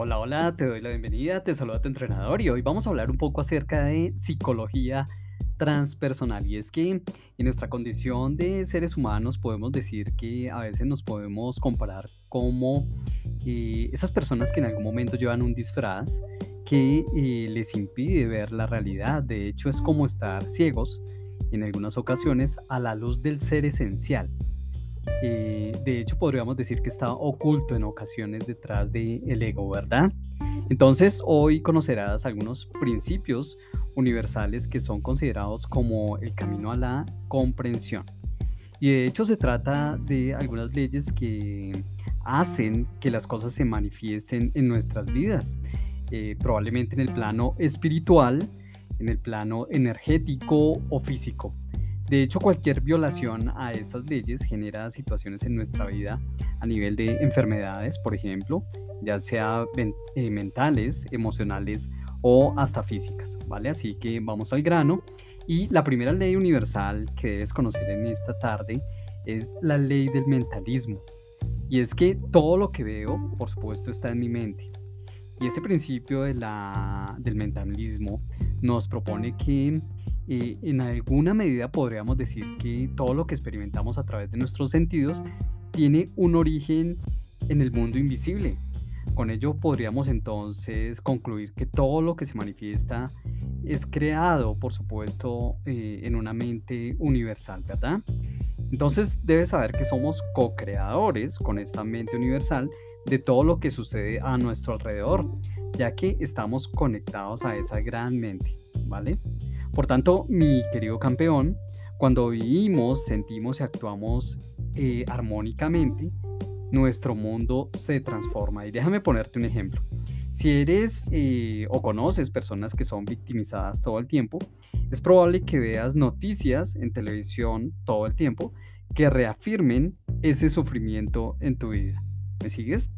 Hola, hola, te doy la bienvenida, te saluda tu entrenador y hoy vamos a hablar un poco acerca de psicología transpersonal. Y es que en nuestra condición de seres humanos podemos decir que a veces nos podemos comparar como eh, esas personas que en algún momento llevan un disfraz que eh, les impide ver la realidad. De hecho, es como estar ciegos en algunas ocasiones a la luz del ser esencial. Eh, de hecho, podríamos decir que está oculto en ocasiones detrás del el ego, ¿verdad? Entonces, hoy conocerás algunos principios universales que son considerados como el camino a la comprensión. Y de hecho se trata de algunas leyes que hacen que las cosas se manifiesten en nuestras vidas, eh, probablemente en el plano espiritual, en el plano energético o físico. De hecho, cualquier violación a estas leyes genera situaciones en nuestra vida a nivel de enfermedades, por ejemplo, ya sea eh, mentales, emocionales o hasta físicas, ¿vale? Así que vamos al grano. Y la primera ley universal que debes conocer en esta tarde es la ley del mentalismo. Y es que todo lo que veo, por supuesto, está en mi mente. Y este principio de la, del mentalismo nos propone que eh, en alguna medida podríamos decir que todo lo que experimentamos a través de nuestros sentidos tiene un origen en el mundo invisible. Con ello podríamos entonces concluir que todo lo que se manifiesta es creado, por supuesto, eh, en una mente universal, ¿verdad? Entonces debes saber que somos co-creadores con esta mente universal de todo lo que sucede a nuestro alrededor, ya que estamos conectados a esa gran mente, ¿vale? Por tanto, mi querido campeón, cuando vivimos, sentimos y actuamos eh, armónicamente, nuestro mundo se transforma. Y déjame ponerte un ejemplo. Si eres eh, o conoces personas que son victimizadas todo el tiempo, es probable que veas noticias en televisión todo el tiempo que reafirmen ese sufrimiento en tu vida. ¿Me sigues?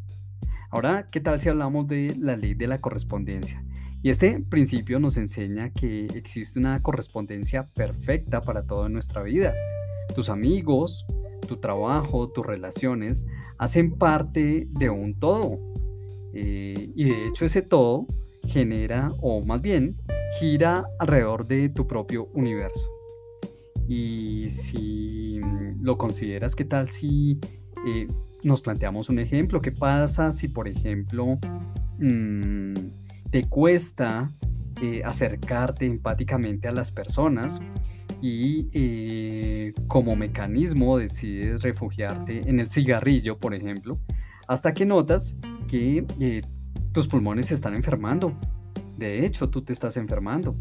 Ahora, ¿qué tal si hablamos de la ley de la correspondencia? Y este principio nos enseña que existe una correspondencia perfecta para todo en nuestra vida. Tus amigos, tu trabajo, tus relaciones hacen parte de un todo. Eh, y de hecho ese todo genera, o más bien, gira alrededor de tu propio universo. Y si lo consideras, ¿qué tal si eh, nos planteamos un ejemplo? ¿Qué pasa si, por ejemplo, mm, te cuesta eh, acercarte empáticamente a las personas y eh, como mecanismo decides refugiarte en el cigarrillo, por ejemplo, hasta que notas que eh, tus pulmones se están enfermando. De hecho, tú te estás enfermando.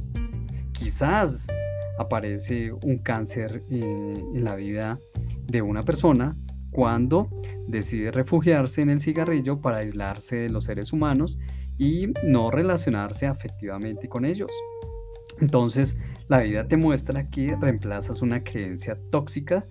Quizás aparece un cáncer en la vida de una persona cuando decide refugiarse en el cigarrillo para aislarse de los seres humanos y no relacionarse afectivamente con ellos. Entonces, la vida te muestra que reemplazas una creencia tóxica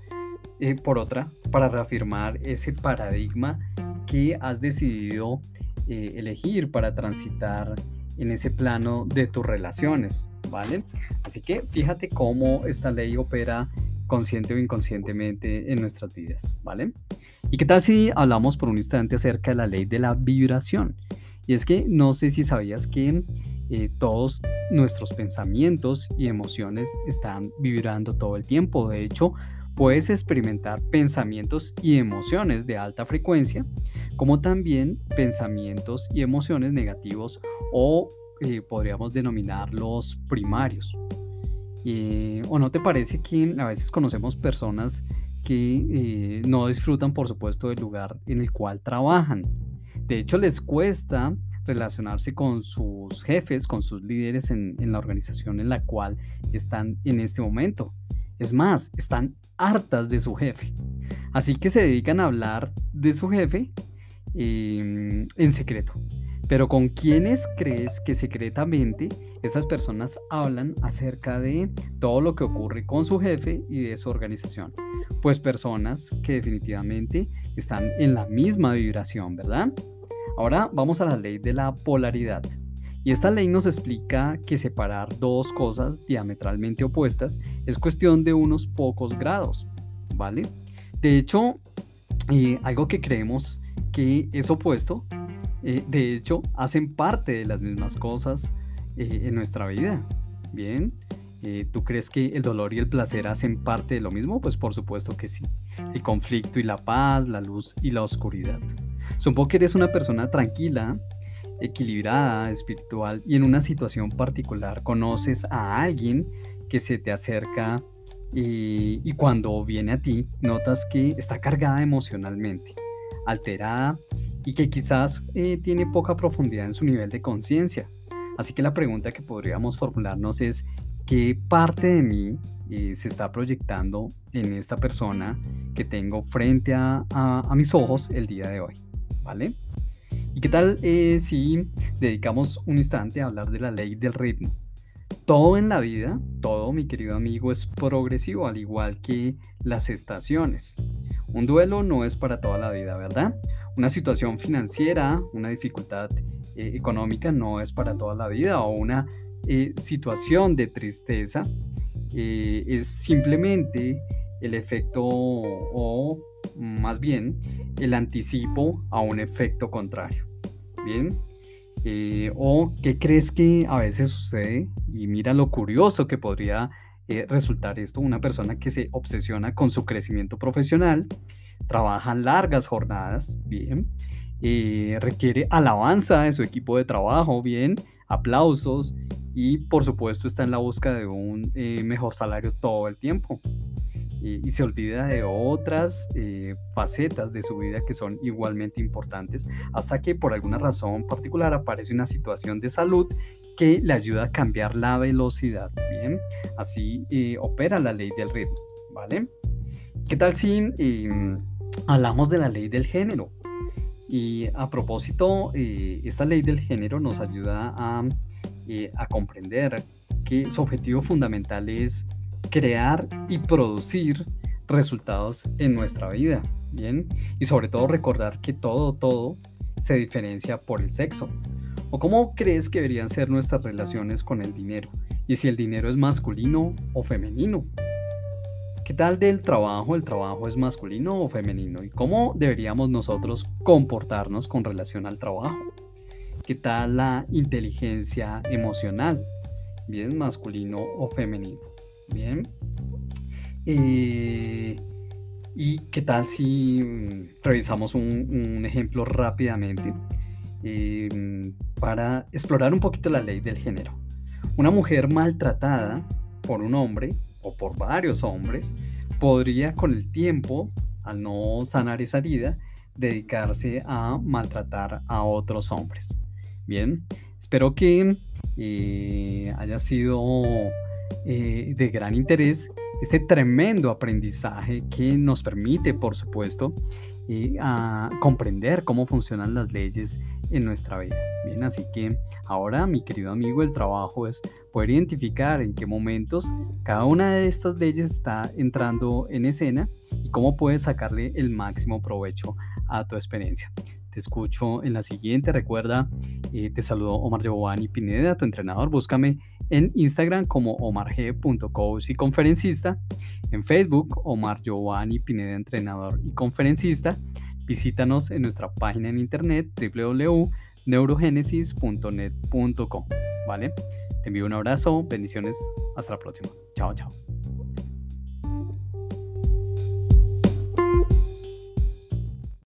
eh, por otra para reafirmar ese paradigma que has decidido eh, elegir para transitar en ese plano de tus relaciones, ¿vale? Así que fíjate cómo esta ley opera consciente o inconscientemente en nuestras vidas, ¿vale? ¿Y qué tal si hablamos por un instante acerca de la ley de la vibración? Y es que no sé si sabías que eh, todos nuestros pensamientos y emociones están vibrando todo el tiempo. De hecho, puedes experimentar pensamientos y emociones de alta frecuencia, como también pensamientos y emociones negativos o eh, podríamos denominarlos primarios. ¿O no te parece que a veces conocemos personas que eh, no disfrutan, por supuesto, del lugar en el cual trabajan? De hecho, les cuesta relacionarse con sus jefes, con sus líderes en, la organización en la cual están en este momento. Es más, están hartas de su jefe. Así que se dedican a hablar de su jefe em, en secreto. Pero ¿con quiénes crees que secretamente estas personas hablan acerca de todo lo que ocurre con su jefe y de su organización? Pues personas que definitivamente están en la misma vibración, ¿verdad? Ahora vamos a la ley de la polaridad. Y esta ley nos explica que separar dos cosas diametralmente opuestas es cuestión de unos pocos grados, ¿vale? De hecho, eh, algo que creemos que es opuesto eh, de hecho, hacen parte de las mismas cosas eh, en nuestra vida. Bien, ¿tú crees que el dolor y el placer hacen parte de lo mismo? Pues por supuesto que sí. El conflicto y la paz, la luz y la oscuridad. Supongo que eres una persona tranquila, equilibrada, espiritual y en una situación particular conoces a alguien que se te acerca y, y cuando viene a ti notas que está cargada emocionalmente, alterada y que quizás eh, tiene poca profundidad en su nivel de conciencia. Así que la pregunta que podríamos formularnos es, ¿qué parte de mí eh, se está proyectando en esta persona que tengo frente a, mis ojos el día de hoy? ¿Vale? ¿Y qué tal eh, si dedicamos un instante a hablar de la ley del ritmo? Todo en la vida, todo, mi querido amigo, es progresivo, al igual que las estaciones. Un duelo no es para toda la vida, ¿verdad? Una situación financiera, una dificultad eh, económica no es para toda la vida o una eh, situación de tristeza eh, es simplemente el efecto o más bien el anticipo a un efecto contrario. Bien, o qué crees que a veces sucede y mira lo curioso que podría eh, resultar esto. Una persona que se obsesiona con su crecimiento profesional, trabaja largas jornadas, bien, eh, requiere alabanza de su equipo de trabajo, bien, aplausos y por supuesto está en la búsqueda de un eh, mejor salario todo el tiempo y se olvida de otras eh, facetas de su vida que son igualmente importantes, hasta que por alguna razón particular aparece una situación de salud que le ayuda a cambiar la velocidad. Bien, así eh, opera la ley del ritmo, ¿vale? ¿Qué tal si em, hablamos de la ley del género? Y a propósito, eh, esta ley del género nos ayuda a, a comprender que su objetivo fundamental es crear y producir resultados en nuestra vida, ¿bien? Y sobre todo recordar que todo, todo se diferencia por el sexo. ¿O cómo crees que deberían ser nuestras relaciones con el dinero? Y si el dinero es masculino o femenino. ¿Qué tal del trabajo? ¿El trabajo es masculino o femenino? ¿Y cómo deberíamos nosotros comportarnos con relación al trabajo? ¿Qué tal la inteligencia emocional? ¿Bien masculino o femenino? Bien. Eh, ¿Y qué tal si mm, revisamos un, ejemplo rápidamente eh, para explorar un poquito la ley del género? Una mujer maltratada por un hombre o por varios hombres podría con el tiempo, al no sanar esa herida, dedicarse a maltratar a otros hombres. Bien, espero que eh, haya sido eh, de gran interés este tremendo aprendizaje que nos permite, por supuesto, eh, a comprender cómo funcionan las leyes en nuestra vida. Bien, así que ahora, mi querido amigo, el trabajo es poder identificar en qué momentos cada una de estas leyes está entrando en escena y cómo puedes sacarle el máximo provecho a tu experiencia escucho en la siguiente. Recuerda, eh, te saludo Omar Giovanni Pineda, tu entrenador. Búscame en Instagram como omarg.coach y conferencista. En Facebook, Omar Giovanni Pineda, entrenador y conferencista. Visítanos en nuestra página en internet www.neurogenesis.net.com. ¿Vale? Te envío un abrazo, bendiciones, hasta la próxima. Chao, chao.